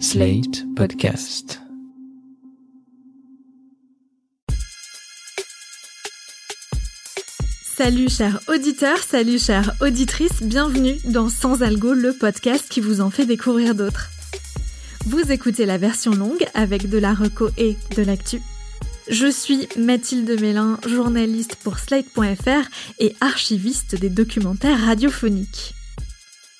Slate Podcast. Salut chers auditeurs, salut chères auditrices, bienvenue dans Sans Algo, le podcast qui vous en fait découvrir d'autres. Vous écoutez la version longue avec de la reco et de l'actu. Je suis Mathilde Mélin, journaliste pour Slate.fr et archiviste des documentaires radiophoniques.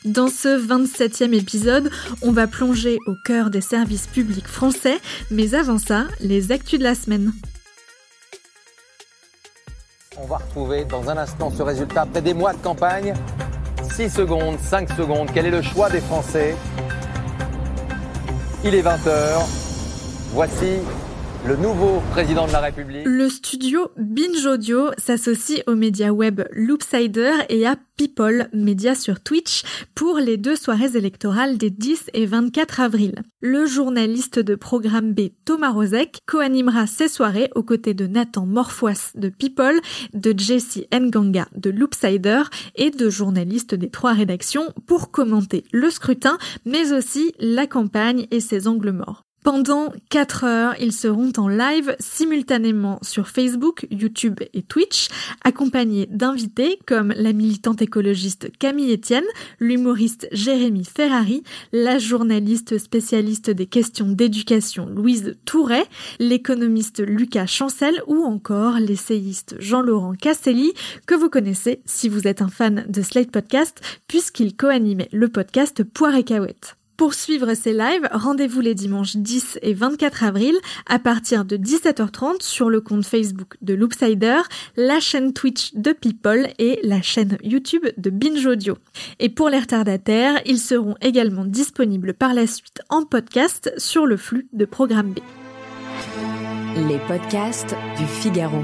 Dans ce 27e épisode, on va plonger au cœur des services publics français, mais avant ça, les actus de la semaine. On va retrouver dans un instant ce résultat après des mois de campagne. 6 secondes, 5 secondes, quel est le choix des Français? Il est 20h. Voici le nouveau président de la République. Le studio Binge Audio s'associe aux médias web Loopsider et à People, média sur Twitch, pour les deux soirées électorales des 10 et 24 avril. Le journaliste de Programme B Thomas Rozek co-animera ces soirées aux côtés de Nathan Morfois de People, de Jesse Nganga de Loopsider et de journalistes des trois rédactions pour commenter le scrutin, mais aussi la campagne et ses angles morts. Pendant 4 heures, ils seront en live simultanément sur Facebook, YouTube et Twitch, accompagnés d'invités comme la militante écologiste Camille Etienne, l'humoriste Jérémy Ferrari, la journaliste spécialiste des questions d'éducation Louise Touret, l'économiste Lucas Chancel ou encore l'essayiste Jean-Laurent Casselli, que vous connaissez si vous êtes un fan de Slate Podcast, puisqu'il co-animait le podcast Poire et Cahouette. Pour suivre ces lives, rendez-vous les dimanches 10 et 24 avril à partir de 17h30 sur le compte Facebook de Loopsider, la chaîne Twitch de People et la chaîne YouTube de Binge Audio. Et pour les retardataires, ils seront également disponibles par la suite en podcast sur le flux de Programme B. Les podcasts du Figaro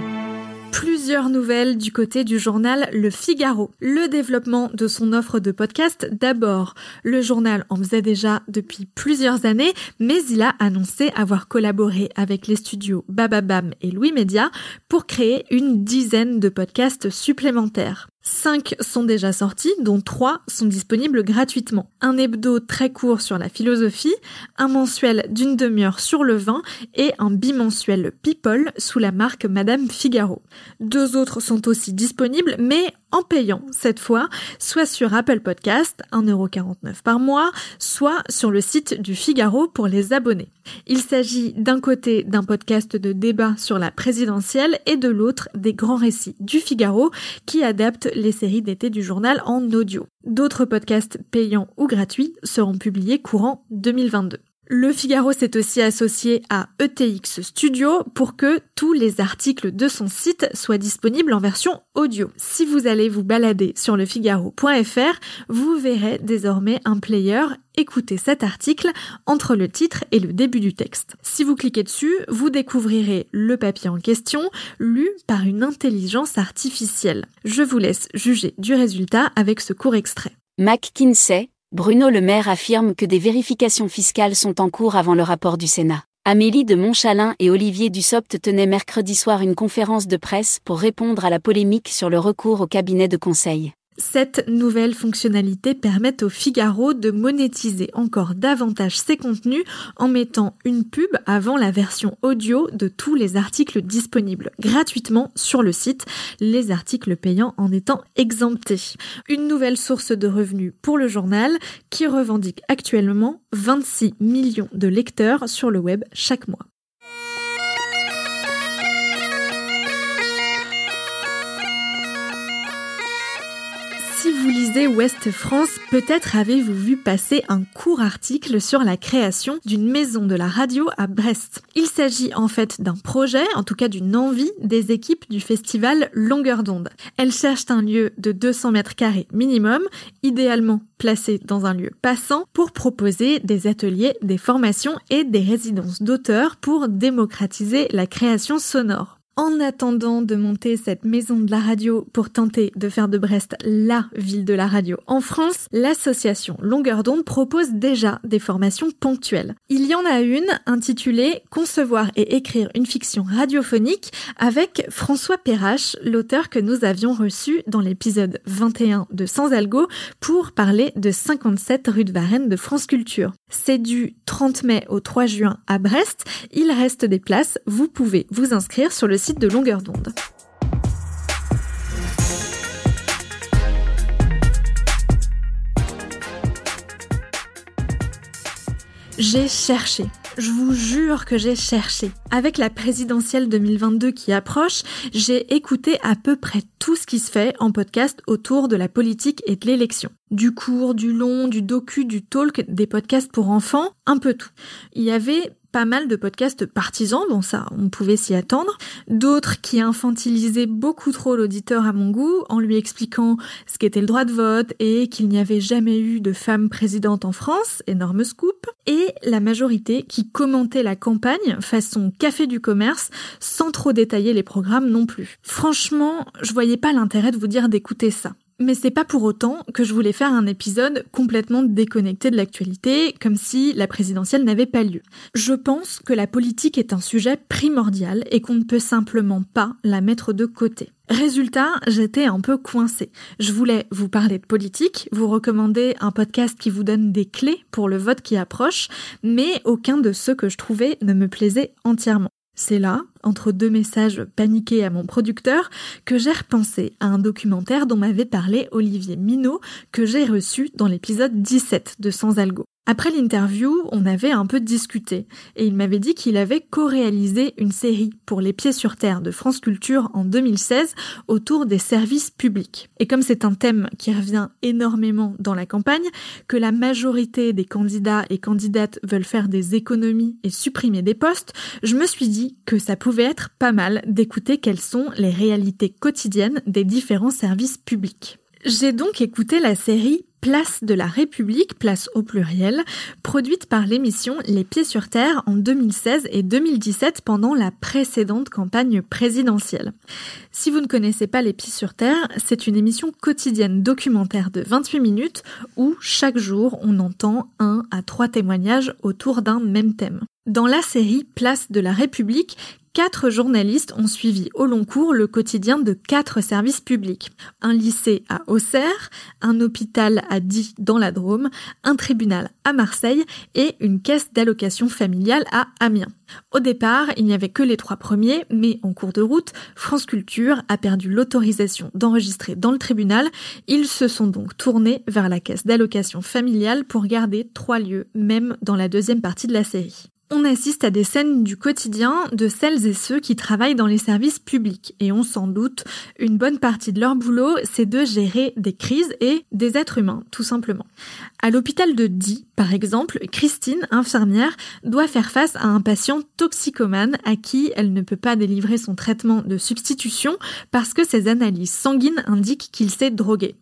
plusieurs nouvelles du côté du journal Le Figaro. Le développement de son offre de podcast d'abord. Le journal en faisait déjà depuis plusieurs années, mais il a annoncé avoir collaboré avec les studios Bababam et Louis Média pour créer une dizaine de podcasts supplémentaires. Cinq sont déjà sortis, dont trois sont disponibles gratuitement. Un hebdo très court sur la philosophie, un mensuel d'une demi-heure sur le vin et un bimensuel People sous la marque Madame Figaro. Deux autres sont aussi disponibles, mais en payant cette fois, soit sur Apple Podcast, 1,49€ par mois, soit sur le site du Figaro pour les abonnés. Il s'agit d'un côté d'un podcast de débat sur la présidentielle et de l'autre des grands récits du Figaro qui adaptent les séries d'été du journal en audio. D'autres podcasts payants ou gratuits seront publiés courant 2022. Le Figaro s'est aussi associé à ETX Studio pour que tous les articles de son site soient disponibles en version audio. Si vous allez vous balader sur lefigaro.fr, vous verrez désormais un player écouter cet article entre le titre et le début du texte. Si vous cliquez dessus, vous découvrirez le papier en question, lu par une intelligence artificielle. Je vous laisse juger du résultat avec ce court extrait. McKinsey, Bruno Le Maire affirme que des vérifications fiscales sont en cours avant le rapport du Sénat. Amélie de Montchalin et Olivier Dussopt tenaient mercredi soir une conférence de presse pour répondre à la polémique sur le recours au cabinet de conseil. Cette nouvelle fonctionnalité permet au Figaro de monétiser encore davantage ses contenus en mettant une pub avant la version audio de tous les articles disponibles gratuitement sur le site, les articles payants en étant exemptés. Une nouvelle source de revenus pour le journal qui revendique actuellement 26 millions de lecteurs sur le web chaque mois. Vous lisez Ouest France, peut-être avez-vous vu passer un court article sur la création d'une maison de la radio à Brest. Il s'agit en fait d'un projet, en tout cas d'une envie des équipes du festival Longueur d'onde. Elles cherchent un lieu de 200 mètres carrés minimum, idéalement placé dans un lieu passant, pour proposer des ateliers, des formations et des résidences d'auteurs pour démocratiser la création sonore. En attendant de monter cette maison de la radio pour tenter de faire de Brest la ville de la radio en France, l'association Longueur d'onde propose déjà des formations ponctuelles. Il y en a une intitulée Concevoir et écrire une fiction radiophonique avec François Perrache, l'auteur que nous avions reçu dans l'épisode 21 de Sans Algo pour parler de 57 rue de Varennes de France Culture. C'est du 30 mai au 3 juin à Brest. Il reste des places. Vous pouvez vous inscrire sur le site de longueur d'onde. J'ai cherché. Je vous jure que j'ai cherché. Avec la présidentielle 2022 qui approche, j'ai écouté à peu près tout ce qui se fait en podcast autour de la politique et de l'élection. Du court, du long, du docu, du talk, des podcasts pour enfants, un peu tout. Il y avait pas mal de podcasts partisans, bon ça, on pouvait s'y attendre, d'autres qui infantilisaient beaucoup trop l'auditeur à mon goût en lui expliquant ce qu'était le droit de vote et qu'il n'y avait jamais eu de femme présidente en France, énorme scoop, et la majorité qui commentait la campagne façon café du commerce sans trop détailler les programmes non plus. Franchement, je voyais pas l'intérêt de vous dire d'écouter ça. Mais c'est pas pour autant que je voulais faire un épisode complètement déconnecté de l'actualité, comme si la présidentielle n'avait pas lieu. Je pense que la politique est un sujet primordial et qu'on ne peut simplement pas la mettre de côté. Résultat, j'étais un peu coincée. Je voulais vous parler de politique, vous recommander un podcast qui vous donne des clés pour le vote qui approche, mais aucun de ceux que je trouvais ne me plaisait entièrement. C'est là, entre deux messages paniqués à mon producteur, que j'ai repensé à un documentaire dont m'avait parlé Olivier Minot, que j'ai reçu dans l'épisode 17 de Sans Algo. Après l'interview, on avait un peu discuté, et il m'avait dit qu'il avait co-réalisé une série pour Les Pieds sur Terre de France Culture en 2016 autour des services publics. Et comme c'est un thème qui revient énormément dans la campagne, que la majorité des candidats et candidates veulent faire des économies et supprimer des postes, je me suis dit que ça pouvait être pas mal d'écouter quelles sont les réalités quotidiennes des différents services publics. J'ai donc écouté la série Place de la République, place au pluriel, produite par l'émission Les Pieds sur Terre en 2016 et 2017 pendant la précédente campagne présidentielle. Si vous ne connaissez pas Les Pieds sur Terre, c'est une émission quotidienne documentaire de 28 minutes où chaque jour on entend un à trois témoignages autour d'un même thème. Dans la série Place de la République, quatre journalistes ont suivi au long cours le quotidien de quatre services publics. Un lycée à Auxerre, un hôpital à Die dans la Drôme, un tribunal à Marseille et une caisse d'allocation familiale à Amiens. Au départ, il n'y avait que les trois premiers, mais en cours de route, France Culture a perdu l'autorisation d'enregistrer dans le tribunal. Ils se sont donc tournés vers la caisse d'allocation familiale pour garder trois lieux, même dans la deuxième partie de la série on assiste à des scènes du quotidien de celles et ceux qui travaillent dans les services publics et ont sans doute une bonne partie de leur boulot, c'est de gérer des crises et des êtres humains, tout simplement. À l'hôpital de Die, par exemple, Christine, infirmière, doit faire face à un patient toxicomane à qui elle ne peut pas délivrer son traitement de substitution parce que ses analyses sanguines indiquent qu'il s'est drogué.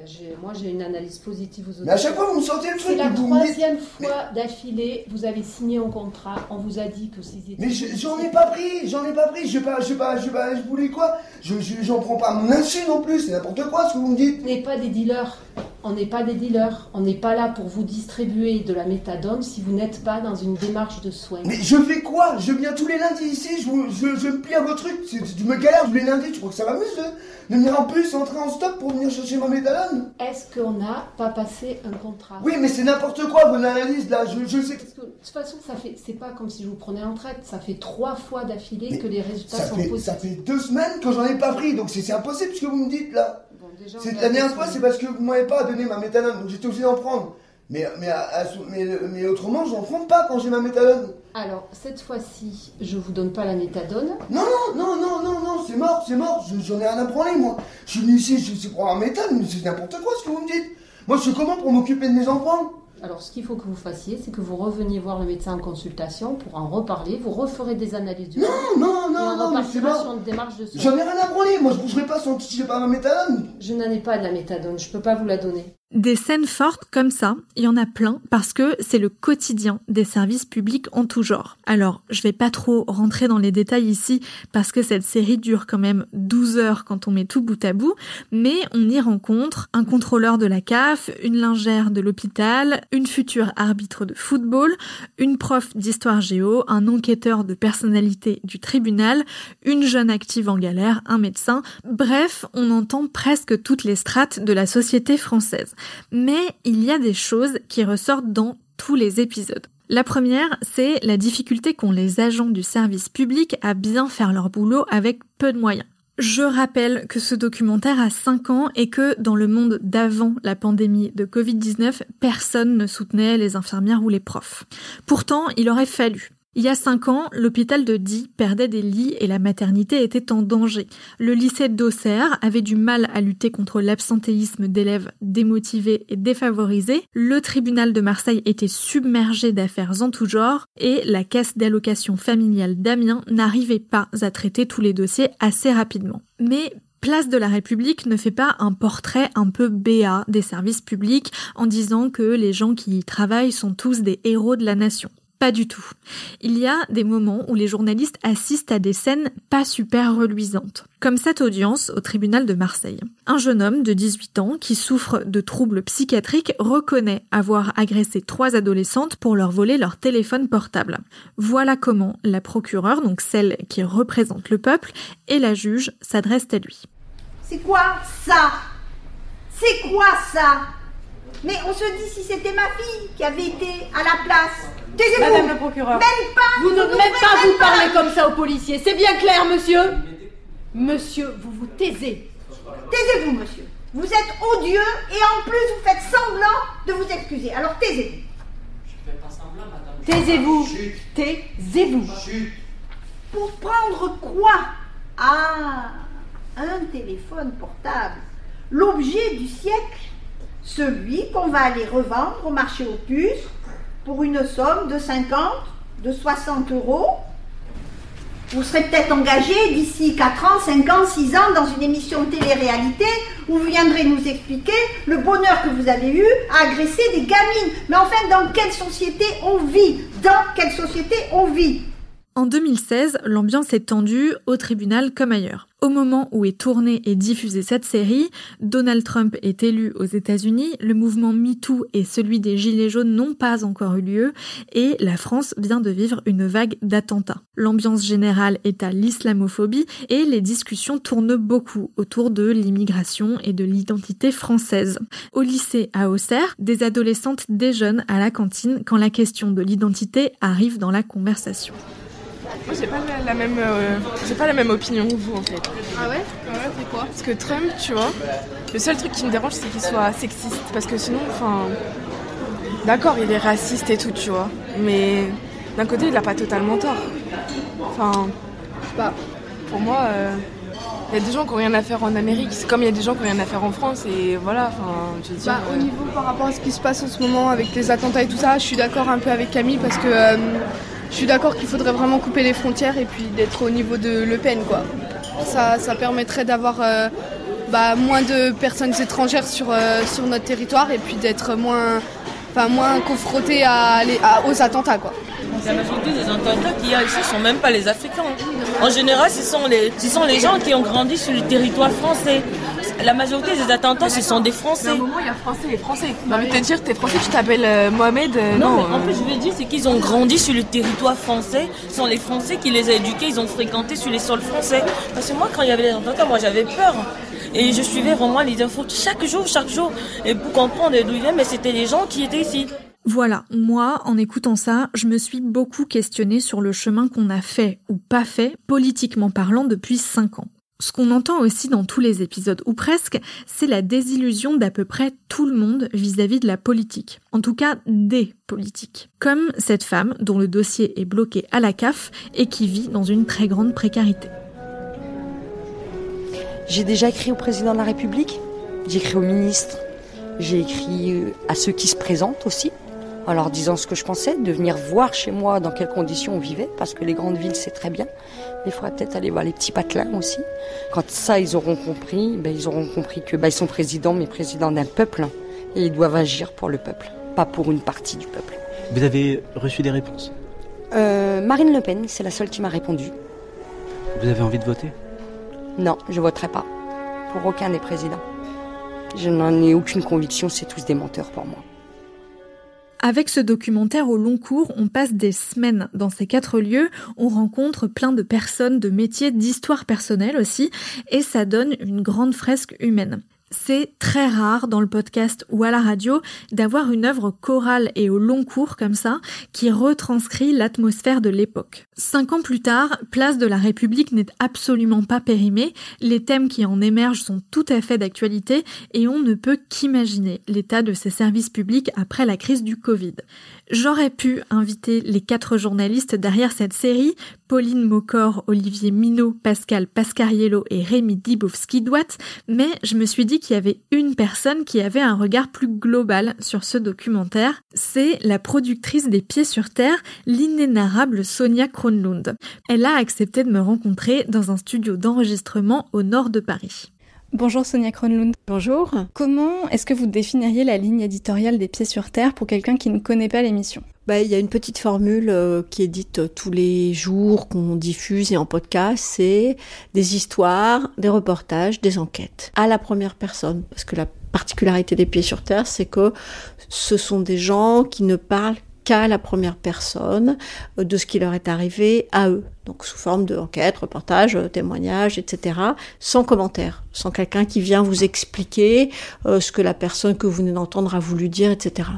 Ben, moi, j'ai une analyse positive aux autres. Mais à chaque fois, vous me sortez le truc. C'est la troisième fois d'affilée, vous avez signé un contrat, on vous a dit que c'était. Mais j'en ai pas pris, j'en ai pas pris, je pas, je pas, je pas, je voulais quoi? Je j'en prends pas mon insu non plus, c'est n'importe quoi ce que vous me dites. N'est pas des dealers, on n'est pas des dealers, on n'est pas là pour vous distribuer de la méthadone si vous n'êtes pas dans une démarche de soins. Mais je fais quoi? Je viens tous les lundis ici, je, je, je me plie à vos trucs, tu me galères tous les lundis, tu crois que ça m'amuse de, de venir en plus, entrer en stop pour venir chercher ma méthadone est-ce qu'on n'a pas passé un contrat? Oui, mais c'est n'importe quoi vos analyses là. Je, je sais. Parce que, de toute façon, ça fait, c'est pas comme si je vous prenais en traite. Ça fait trois fois d'affilée que les résultats ça sont fait, positifs. Ça fait deux semaines que j'en ai pas pris, donc c'est impossible ce que vous me dites là. C'est la dernière fois, c'est parce que vous m'avez pas donné ma méthadone, donc j'étais obligé d'en prendre. Mais, mais, mais, mais autrement, j'en prends pas quand j'ai ma méthadone. Alors, cette fois-ci, je vous donne pas la méthadone. Non, non, non, non, non, non, c'est mort, c'est mort. J'en ai rien à prendre, moi. Je suis venu ici, je suis pour un méthane, mais c'est n'importe quoi ce que vous me dites. Moi, je suis comment pour m'occuper de mes enfants? Alors, ce qu'il faut que vous fassiez, c'est que vous reveniez voir le médecin en consultation pour en reparler. Vous referez des analyses du Non, non, non, non, mais c'est sur une démarche de J'en ai rien à branler. Moi, je bougerai pas sans que j'ai pas ma méthadone. Je n'en ai pas de la méthadone. Je peux pas vous la donner. Des scènes fortes comme ça, il y en a plein parce que c'est le quotidien des services publics en tout genre. Alors, je vais pas trop rentrer dans les détails ici parce que cette série dure quand même 12 heures quand on met tout bout à bout, mais on y rencontre un contrôleur de la CAF, une lingère de l'hôpital, une future arbitre de football, une prof d'histoire géo, un enquêteur de personnalité du tribunal, une jeune active en galère, un médecin. Bref, on entend presque toutes les strates de la société française. Mais il y a des choses qui ressortent dans tous les épisodes. La première, c'est la difficulté qu'ont les agents du service public à bien faire leur boulot avec peu de moyens. Je rappelle que ce documentaire a 5 ans et que dans le monde d'avant la pandémie de Covid-19, personne ne soutenait les infirmières ou les profs. Pourtant, il aurait fallu. Il y a cinq ans, l'hôpital de Die perdait des lits et la maternité était en danger. Le lycée d'Auxerre avait du mal à lutter contre l'absentéisme d'élèves démotivés et défavorisés. Le tribunal de Marseille était submergé d'affaires en tout genre et la caisse d'allocation familiale d'Amiens n'arrivait pas à traiter tous les dossiers assez rapidement. Mais Place de la République ne fait pas un portrait un peu béat des services publics en disant que les gens qui y travaillent sont tous des héros de la nation. Pas du tout. Il y a des moments où les journalistes assistent à des scènes pas super reluisantes, comme cette audience au tribunal de Marseille. Un jeune homme de 18 ans qui souffre de troubles psychiatriques reconnaît avoir agressé trois adolescentes pour leur voler leur téléphone portable. Voilà comment la procureure, donc celle qui représente le peuple, et la juge s'adressent à lui. C'est quoi ça? C'est quoi ça? Mais on se dit si c'était ma fille qui avait été à la place Madame le procureur. Même pas Vous ne même pas vous parler comme ça aux policiers. C'est bien clair, monsieur? Monsieur, vous vous taisez. Taisez-vous, monsieur. Vous êtes odieux et en plus vous faites semblant de vous excuser. Alors taisez-vous. Je fais pas semblant, madame. Taisez-vous. Taisez-vous. Pour prendre quoi? Ah, un téléphone portable. L'objet du siècle. Celui qu'on va aller revendre au marché aux puces pour une somme de 50, de 60 euros. Vous serez peut-être engagé d'ici 4 ans, 5 ans, 6 ans dans une émission télé-réalité où vous viendrez nous expliquer le bonheur que vous avez eu à agresser des gamines. Mais enfin, dans quelle société on vit? Dans quelle société on vit? En 2016, l'ambiance est tendue au tribunal comme ailleurs. Au moment où est tournée et diffusée cette série, Donald Trump est élu aux États-Unis, le mouvement MeToo et celui des Gilets jaunes n'ont pas encore eu lieu, et la France vient de vivre une vague d'attentats. L'ambiance générale est à l'islamophobie et les discussions tournent beaucoup autour de l'immigration et de l'identité française. Au lycée à Auxerre, des adolescentes déjeunent à la cantine quand la question de l'identité arrive dans la conversation. Moi, j'ai pas la, même, euh, j'ai pas la même opinion que vous en fait. Ah ouais? Ouais, c'est quoi? Parce que Trump, tu vois, le seul truc qui me dérange, c'est qu'il soit sexiste. Parce que sinon, enfin, d'accord, il est raciste et tout, tu vois. Mais d'un côté, il a pas totalement tort. Enfin, pas. Pour moi, euh, il y a des gens qui n'ont rien à faire en Amérique, c'est comme il y a des gens qui n'ont rien à faire en France, et voilà, enfin, je veux dire, bah, Au niveau par rapport à ce qui se passe en ce moment avec les attentats et tout ça, je suis d'accord un peu avec Camille parce que euh, je suis d'accord qu'il faudrait vraiment couper les frontières et puis d'être au niveau de Le Pen, quoi. Ça, ça permettrait d'avoir euh, bah, moins de personnes étrangères sur, euh, sur notre territoire et puis d'être moins, enfin, moins confronté à, aux attentats, quoi. La majorité des attentats qu'il y a ici ne sont même pas les Africains. En général, ce sont, les, ce sont les gens qui ont grandi sur le territoire français. La majorité des attentats, ce sont des Français. À un moment, il y a Français et Français. Bah, mais te dire, t'es Français, tu t'appelles euh, Mohamed. Euh, non, mais en fait, je veux dire, c'est qu'ils ont grandi sur le territoire français. Ce sont les Français qui les ont éduqués, ils ont fréquenté sur les sols français. Parce que moi, quand il y avait les attentats, moi, j'avais peur. Et je suivais vraiment les infos chaque jour, chaque jour. Et pour comprendre d'où ils viennent, mais c'était les gens qui étaient ici. Voilà, moi, en écoutant ça, je me suis beaucoup questionnée sur le chemin qu'on a fait ou pas fait, politiquement parlant, depuis 5 ans. Ce qu'on entend aussi dans tous les épisodes, ou presque, c'est la désillusion d'à peu près tout le monde vis-à-vis de la politique. En tout cas, des politiques. Comme cette femme dont le dossier est bloqué à la CAF et qui vit dans une très grande précarité. J'ai déjà écrit au président de la République, j'ai écrit au ministre, j'ai écrit euh, à ceux qui se présentent aussi, en leur disant ce que je pensais, de venir voir chez moi dans quelles conditions on vivait, parce que les grandes villes, c'est très bien. Mais il faudrait peut-être aller voir les petits patelins aussi. Quand ça, ils auront compris, ben, ils auront compris que ben, ils sont présidents, mais présidents d'un peuple, Et ils doivent agir pour le peuple, pas pour une partie du peuple. Vous avez reçu des réponses? Euh, Marine Le Pen, c'est la seule qui m'a répondu. Vous avez envie de voter? Non, je voterai pas. Pour aucun des présidents. Je n'en ai aucune conviction, c'est tous des menteurs pour moi. Avec ce documentaire au long cours, on passe des semaines dans ces quatre lieux, on rencontre plein de personnes, de métiers, d'histoires personnelles aussi, et ça donne une grande fresque humaine. C'est très rare dans le podcast ou à la radio d'avoir une œuvre chorale et au long cours comme ça qui retranscrit l'atmosphère de l'époque. Cinq ans plus tard, Place de la République n'est absolument pas périmée, les thèmes qui en émergent sont tout à fait d'actualité et on ne peut qu'imaginer l'état de ces services publics après la crise du Covid. J'aurais pu inviter les quatre journalistes derrière cette série, Pauline Mocor, Olivier Minot, Pascal Pascariello et Rémi Dibowski-Douat, mais je me suis dit qu'il y avait une personne qui avait un regard plus global sur ce documentaire. C'est la productrice des Pieds sur Terre, l'inénarrable Sonia Kronlund. Elle a accepté de me rencontrer dans un studio d'enregistrement au nord de Paris. Bonjour Sonia Kronlund. Bonjour. Comment est-ce que vous définiriez la ligne éditoriale des Pieds sur Terre pour quelqu'un qui ne connaît pas l'émission? Bah, il y a une petite formule euh, qui est dite euh, tous les jours, qu'on diffuse et en podcast, c'est des histoires, des reportages, des enquêtes, à la première personne. Parce que la particularité des Pieds sur Terre, c'est que ce sont des gens qui ne parlent qu'à la première personne euh, de ce qui leur est arrivé à eux donc sous forme de enquête, reportage, euh, témoignage, etc., sans commentaire, sans quelqu'un qui vient vous expliquer euh, ce que la personne que vous venez d'entendre a voulu dire, etc.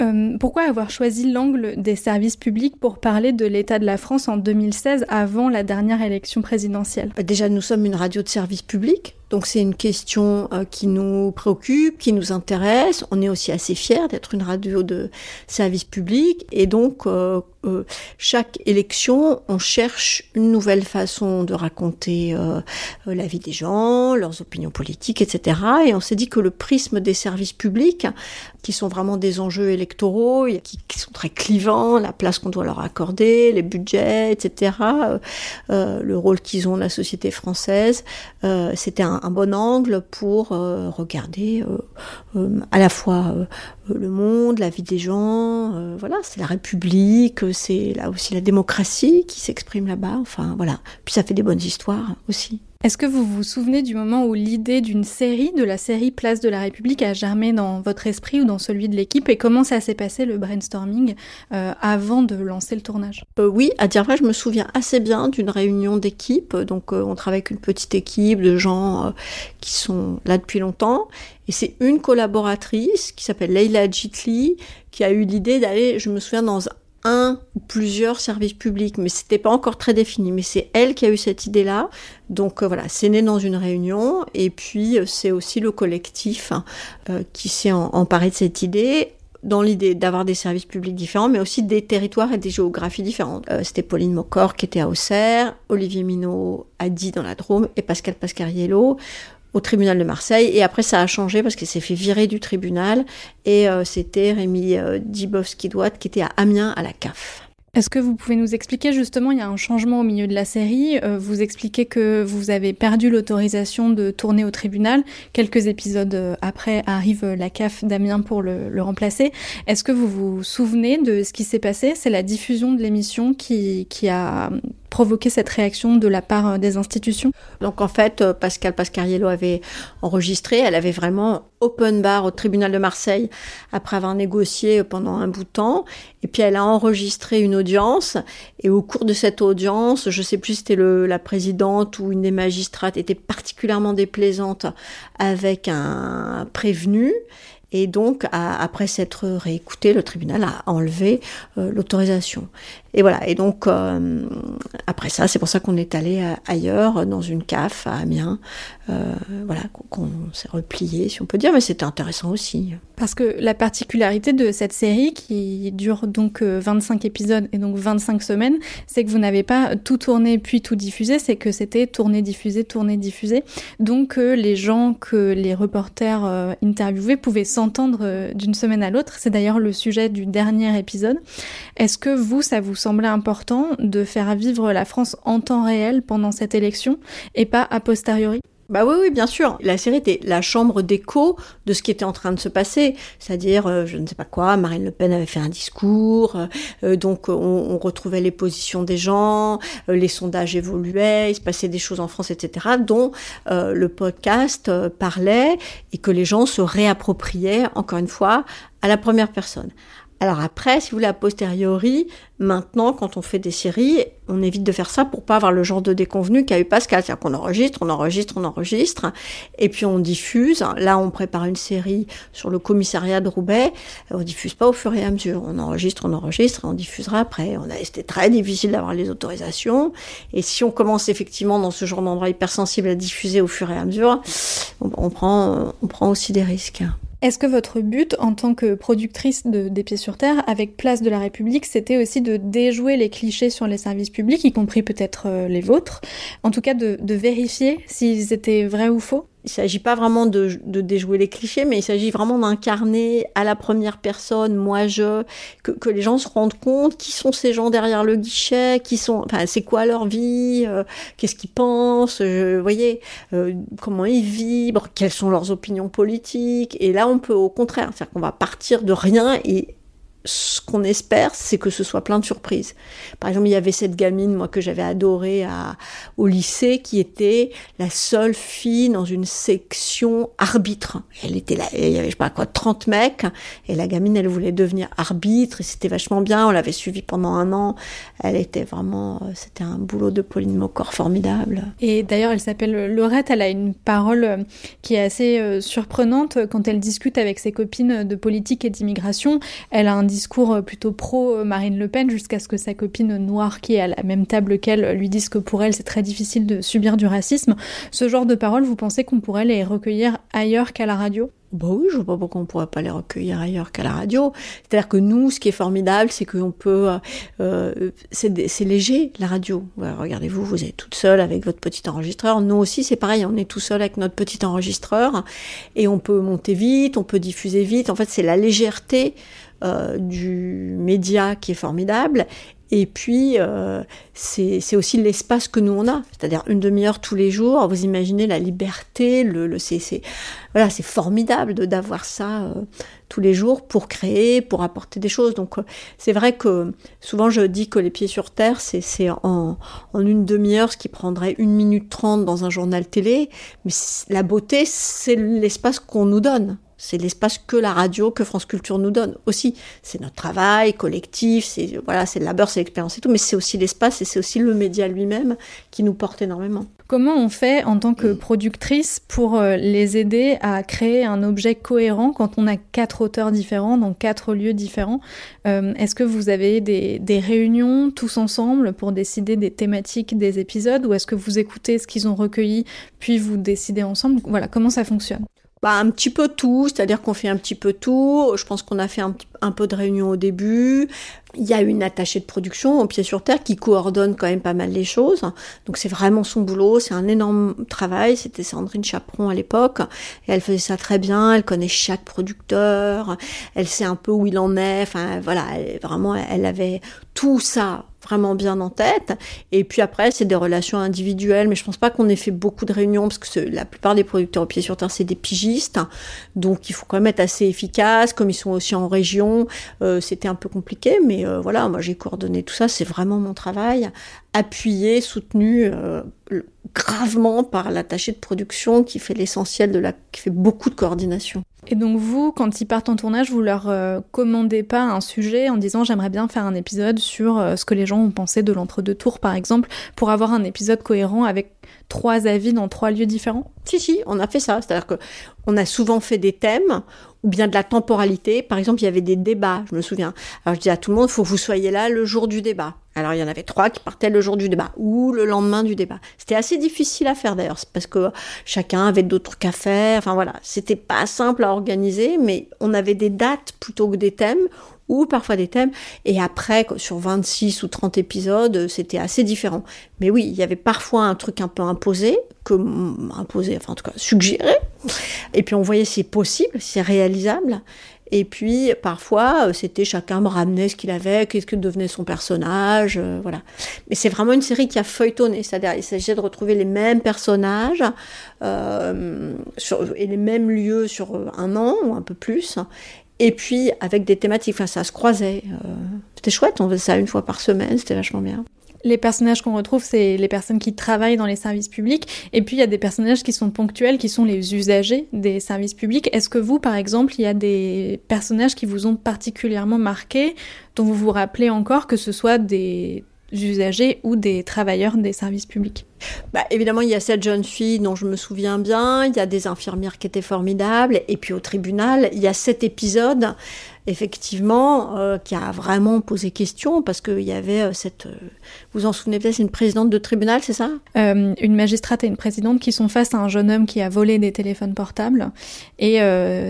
Euh, pourquoi avoir choisi l'angle des services publics pour parler de l'état de la France en 2016, avant la dernière élection présidentielle? Bah, Déjà, nous sommes une radio de service public, donc c'est une question qui nous préoccupe, qui nous intéresse. On est aussi assez fiers d'être une radio de service public, et donc euh, chaque élection, on cherche une nouvelle façon de raconter euh, euh, la vie des gens, leurs opinions politiques, etc. Et on s'est dit que le prisme des services publics, qui sont vraiment des enjeux électoraux, qui, qui sont très clivants, la place qu'on doit leur accorder, les budgets, etc., le rôle qu'ils ont dans la société française, c'était un, un, bon angle pour regarder à la fois le monde, la vie des gens, voilà, c'est la République, c'est là aussi la démocratie qui s'exprime là-bas. Enfin, voilà. Puis ça fait des bonnes histoires aussi. Est-ce que vous vous souvenez du moment où l'idée d'une série, de la série Place de la République, a germé dans votre esprit ou dans celui de l'équipe et comment ça s'est passé le brainstorming euh, avant de lancer le tournage? Euh, Oui, à dire vrai, je me souviens assez bien d'une réunion d'équipe. Donc, euh, on travaille avec une petite équipe de gens qui sont là depuis longtemps. Et c'est une collaboratrice qui s'appelle Leila Jitli qui a eu l'idée d'aller, je me souviens, dans un ou plusieurs services publics, mais c'était pas encore très défini. Mais c'est elle qui a eu cette idée-là. Donc euh, voilà, c'est né dans une réunion, et puis euh, c'est aussi le collectif hein, euh, qui s'est emparé de cette idée dans l'idée d'avoir des services publics différents, mais aussi des territoires et des géographies différentes. C'était Pauline Mocor qui était à Auxerre, Olivier Minot à Die dans la Drôme et Pascal Pascariello au tribunal de Marseille. Et après, ça a changé parce qu'il s'est fait virer du tribunal. Et euh, c'était Rémi euh, Dibowski-Douat qui était à Amiens à la CAF. Est-ce que vous pouvez nous expliquer justement, il y a un changement au milieu de la série, euh, vous expliquez que vous avez perdu l'autorisation de tourner au tribunal, quelques épisodes euh, après arrive la CAF d'Amiens pour le, le remplacer. Est-ce que vous vous souvenez de ce qui s'est passé? C'est la diffusion de l'émission qui, qui a provoqué cette réaction de la part euh, des institutions? Donc en fait, Pascal Pascariello avait enregistré, elle avait vraiment open bar au tribunal de Marseille après avoir négocié pendant un bout de temps. Et puis elle a enregistré une audience. Et au cours de cette audience, je sais plus si c'était la présidente ou une des magistrates était particulièrement déplaisante avec un prévenu. Et donc, après s'être réécouté, le tribunal a enlevé euh, l'autorisation. Et voilà. Et donc, euh, après ça, c'est pour ça qu'on est allé euh, ailleurs, dans une CAF à Amiens. Euh, voilà, qu'on s'est replié, si on peut dire, mais c'était intéressant aussi. Parce que la particularité de cette série, qui dure donc 25 épisodes et donc 25 semaines, c'est que vous n'avez pas tout tourné puis tout diffusé, c'est que c'était tourné, diffusé, tourné, diffusé. Donc, les gens que les reporters interviewés pouvaient s'entendre d'une semaine à l'autre. C'est d'ailleurs le sujet du dernier épisode. Est-ce que vous, ça vous semblait important de faire vivre la France en temps réel pendant cette élection et pas a posteriori Bah oui, oui, bien sûr. La série était la chambre d'écho de ce qui était en train de se passer. C'est-à-dire, euh, je ne sais pas quoi, Marine Le Pen avait fait un discours, euh, euh, donc on, on, retrouvait les positions des gens, les sondages évoluaient, il se passait des choses en France, etc., dont le podcast parlait et que les gens se réappropriaient, encore une fois, à la première personne. Alors après, si vous voulez, a posteriori, maintenant, quand on fait des séries, on évite de faire ça pour pas avoir le genre de déconvenu qu'a eu Pascal. C'est-à-dire qu'on enregistre, on enregistre, on enregistre, et puis on diffuse. Là, on prépare une série sur le commissariat de Roubaix. On diffuse pas au fur et à mesure. On enregistre, on enregistre, on diffusera après. On a, c'était très difficile d'avoir les autorisations. Et si on commence effectivement dans ce genre d'endroit hypersensible à diffuser au fur et à mesure, on prend, on prend aussi des risques. Est-ce que votre but en tant que productrice de Des Pieds sur Terre avec Place de la République, c'était aussi de déjouer les clichés sur les services publics, y compris peut-être euh, les vôtres? En tout cas, de vérifier s'ils étaient vrais ou faux? Il s'agit pas vraiment de, de, déjouer les clichés, mais il s'agit vraiment d'incarner à la première personne, moi je, que, que, les gens se rendent compte qui sont ces gens derrière le guichet, qui sont, enfin c'est quoi leur vie, euh, qu'est-ce qu'ils pensent, vous voyez, euh, comment ils vibrent, quelles sont leurs opinions politiques. Et là on peut au contraire, c'est-à-dire qu'on va partir de rien et ce qu'on espère, c'est que ce soit plein de surprises. Par exemple, il y avait cette gamine, moi, que j'avais adorée à, au lycée, qui était la seule fille dans une section arbitre. Elle était là, il y avait, je sais pas quoi, 30 mecs, et la gamine, elle voulait devenir arbitre, et c'était vachement bien, on l'avait suivie pendant un an. Elle était vraiment, euh, c'était un boulot de Pauline Mocor formidable. Et d'ailleurs, elle s'appelle Laurette, elle a une parole euh, qui est assez euh, surprenante quand elle discute avec ses copines de politique et d'immigration. Elle a un discours euh, plutôt pro Marine Le Pen jusqu'à ce que sa copine noire qui est à la même table qu'elle lui dise que pour elle c'est très difficile de subir du racisme. Ce genre de paroles, vous pensez qu'on pourrait les recueillir ailleurs qu'à la radio? Bah oui, je vois pas pourquoi on pourrait pas les recueillir ailleurs qu'à la radio. C'est-à-dire que nous, ce qui est formidable, c'est qu'on peut, euh, euh c'est léger la radio. Regardez-vous, vous êtes toute seule avec votre petit enregistreur. Nous aussi, c'est pareil, on est tout seul avec notre petit enregistreur et on peut monter vite, on peut diffuser vite. En fait, c'est la légèreté euh, du média qui est formidable et puis, euh, c'est aussi l'espace que nous on a, c'est-à-dire une demi-heure tous les jours. Vous imaginez la liberté, le, le c'est voilà, formidable d'avoir ça euh, tous les jours pour créer, pour apporter des choses. Donc, c'est vrai que souvent je dis que les pieds sur terre, c'est en, en une demi-heure ce qui prendrait une minute trente dans un journal télé. Mais la beauté, c'est l'espace qu'on nous donne. C'est l'espace que la radio, que France Culture nous donne aussi. C'est notre travail collectif, c'est voilà, c'est le labeur, c'est l'expérience et tout, mais c'est aussi l'espace et c'est aussi le média lui-même qui nous porte énormément. Comment on fait en tant que productrice pour euh, les aider à créer un objet cohérent quand on a quatre auteurs différents dans quatre lieux différents? Euh, Est-ce que vous avez des, des, réunions tous ensemble pour décider des thématiques des épisodes ou est-ce que vous écoutez ce qu'ils ont recueilli puis vous décidez ensemble? Voilà, comment ça fonctionne? Bah, un petit peu tout, c'est-à-dire qu'on fait un petit peu tout. Je pense qu'on a fait un, un, peu de réunion au début. Il y a une attachée de production au pied sur terre qui coordonne quand même pas mal les choses. Donc c'est vraiment son boulot, c'est un énorme travail. C'était Sandrine Chaperon à l'époque et elle faisait ça très bien. Elle connaît chaque producteur, elle sait un peu où il en est. Enfin voilà, elle, vraiment elle avait tout ça vraiment bien en tête. Et puis après, c'est des relations individuelles, mais je pense pas qu'on ait fait beaucoup de réunions parce que la plupart des producteurs au pied sur terre, c'est des pigistes. Donc il faut quand même être assez efficace. Comme ils sont aussi en région, euh, c'était un peu compliqué, mais euh, voilà, moi j'ai coordonné tout ça. C'est vraiment mon travail, appuyé, soutenu euh, gravement par l'attaché de production qui fait l'essentiel de la, qui fait beaucoup de coordination. Et donc vous, quand ils partent en tournage, vous leur euh, commandez pas un sujet en disant j'aimerais bien faire un épisode sur euh, ce que les gens ont pensé de l'entre-deux tours par exemple, pour avoir un épisode cohérent avec trois avis dans trois lieux différents? Si si, on a fait ça, c'est-à-dire que on a souvent fait des thèmes ou bien de la temporalité. Par exemple, il y avait des débats, je me souviens. Alors je dis à tout le monde, il faut que vous soyez là le jour du débat. Alors il y en avait trois qui partaient le jour du débat ou le lendemain du débat. C'était assez difficile à faire d'ailleurs, parce que chacun avait d'autres qu'à faire. Enfin voilà, c'était pas simple à organiser, mais on avait des dates plutôt que des thèmes ou parfois des thèmes. Et après, sur 26 ou 30 épisodes, c'était assez différent. Mais oui, il y avait parfois un truc un peu imposé, que, imposé, enfin en tout cas suggéré. Et puis on voyait si c'est possible, si c'est réalisable. Et puis parfois, c'était chacun me ramenait ce qu'il avait, qu'est-ce que devenait son personnage, voilà. Mais c'est vraiment une série qui a feuilletonné, c'est-à-dire il s'agissait de retrouver les mêmes personnages sur, et les mêmes lieux sur un an ou un peu plus, et puis avec des thématiques, ça se croisait. c'était chouette, on faisait ça une fois par semaine, c'était vachement bien. Les personnages qu'on retrouve, c'est les personnes qui travaillent dans les services publics. Et puis, il y a des personnages qui sont ponctuels, qui sont les usagers des services publics. Est-ce que vous, par exemple, il y a des personnages qui vous ont particulièrement marqué, dont vous vous rappelez encore, que ce soit des usagers ou des travailleurs des services publics? Bah, Évidemment, il y a cette jeune fille dont je me souviens bien, il y a des infirmières qui étaient formidables, et puis au tribunal, il y a cet épisode effectivement, euh, qui a vraiment posé question, parce qu'il y avait euh, cette... Euh, vous en souvenez peut-être, c'est une présidente de tribunal, c'est ça? Une magistrate et une présidente qui sont face à un jeune homme qui a volé des téléphones portables. Et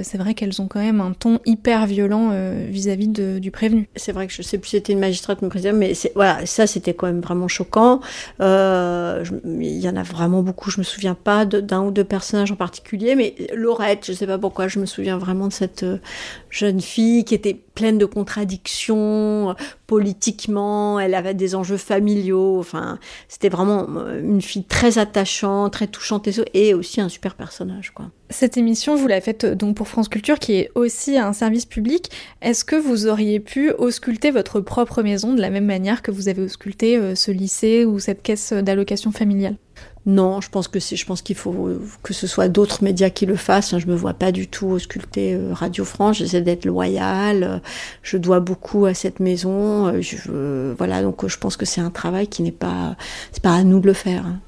c'est vrai qu'elles ont quand même un ton hyper violent vis-à-vis du prévenu. C'est vrai que je sais plus si c'était une magistrate ou une présidente, mais voilà, ça c'était quand même vraiment choquant. Il y en a vraiment beaucoup, je me souviens pas d'un ou deux personnages en particulier, mais Laurette, je sais pas pourquoi, je me souviens vraiment de cette jeune fille qui était pleine de contradictions euh, politiquement, elle avait des enjeux familiaux, enfin, c'était vraiment euh, une fille très attachante, très touchante et aussi un super personnage. Cette émission, vous la faites euh, donc pour France Culture, qui est aussi un service public. Est-ce que vous auriez pu ausculter votre propre maison de la même manière que vous avez ausculté ce lycée ou cette caisse d'allocation familiale? Non, je pense que je pense qu'il faut que ce soit d'autres médias qui le fassent. Je me vois pas du tout ausculter euh, Radio France. J'essaie d'être loyale. Euh, je dois beaucoup à cette maison. Euh, je, voilà, donc je pense que c'est un travail qui n'est pas, c'est pas à nous de le faire. Hein.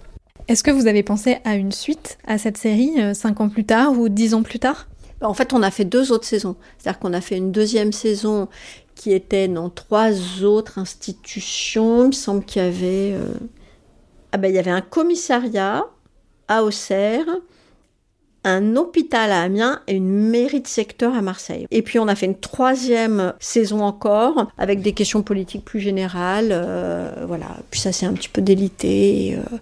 Est-ce que vous avez pensé à une suite à cette série, cinq ans plus tard ou dix ans plus tard? En fait, on a fait deux autres saisons. C'est-à-dire qu'on a fait une deuxième saison qui était dans trois autres institutions. Il me semble qu'il y avait ah ben, il y avait un commissariat à Auxerre, un hôpital à Amiens et une mairie de secteur à Marseille. Et puis on a fait une troisième saison encore avec des questions politiques plus générales. Euh, voilà. Puis ça c'est un petit peu délité. Euh,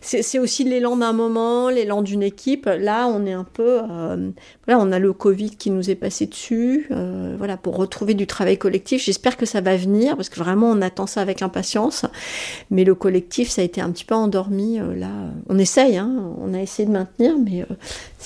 c'est aussi l'élan d'un moment, l'élan d'une équipe. Là on est un peu, euh, voilà, on a le Covid qui nous est passé dessus. voilà, pour retrouver du travail collectif. J'espère que ça va venir parce que vraiment on attend ça avec impatience. Mais le collectif ça a été un petit peu endormi. là, on essaye. Hein, on a essayé de maintenir, mais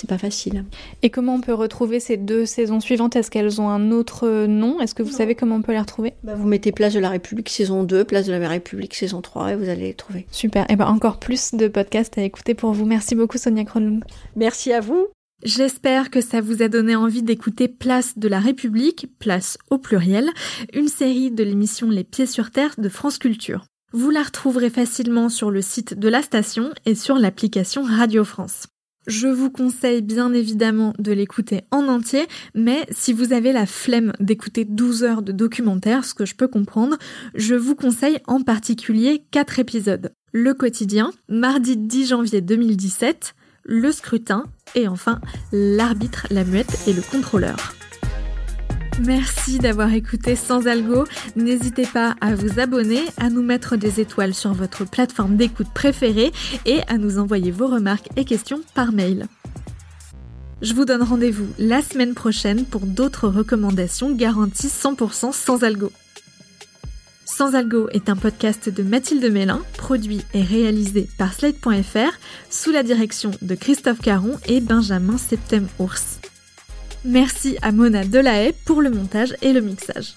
c'est pas facile. Et comment on peut retrouver ces deux saisons suivantes? Est-ce qu'elles ont un autre nom? Est-ce que vous savez comment on peut les retrouver? Bah, Vous mettez Place de la République saison 2, Place de la République saison 3 et vous allez les trouver. Super. Et ben encore plus de podcasts à écouter pour vous. Merci beaucoup Sonia Kronlund. Merci à vous. J'espère que ça vous a donné envie d'écouter Place de la République, place au pluriel, une série de l'émission Les Pieds sur Terre de France Culture. Vous la retrouverez facilement sur le site de la station et sur l'application Radio France. Je vous conseille bien évidemment de l'écouter en entier, mais si vous avez la flemme d'écouter 12 heures de documentaire, ce que je peux comprendre, je vous conseille en particulier 4 épisodes. Le quotidien, mardi 10 janvier 2017, le scrutin et enfin l'arbitre, la muette et le contrôleur. Merci d'avoir écouté Sans Algo. N'hésitez pas à vous abonner, à nous mettre des étoiles sur votre plateforme d'écoute préférée et à nous envoyer vos remarques et questions par mail. Je vous donne rendez-vous la semaine prochaine pour d'autres recommandations garanties 100% sans algo. Sans algo est un podcast de Mathilde Mélin, produit et réalisé par Slate.fr sous la direction de Christophe Caron et Benjamin Septem-Ours. Merci à Mona Delahaye pour le montage et le mixage.